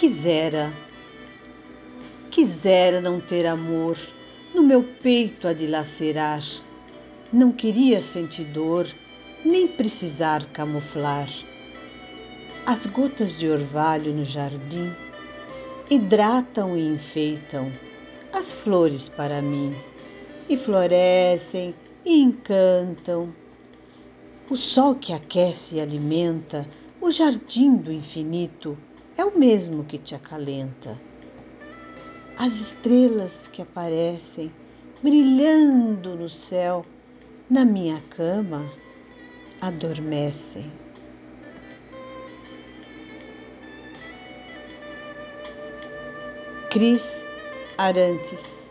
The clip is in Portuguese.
Quisera, quisera não ter amor no meu peito a dilacerar. Não queria sentir dor, nem precisar camuflar. As gotas de orvalho no jardim hidratam e enfeitam as flores para mim, e florescem e encantam. O sol que aquece e alimenta o jardim do infinito é o mesmo que te acalenta. As estrelas que aparecem brilhando no céu, na minha cama, adormecem. Cris Arantes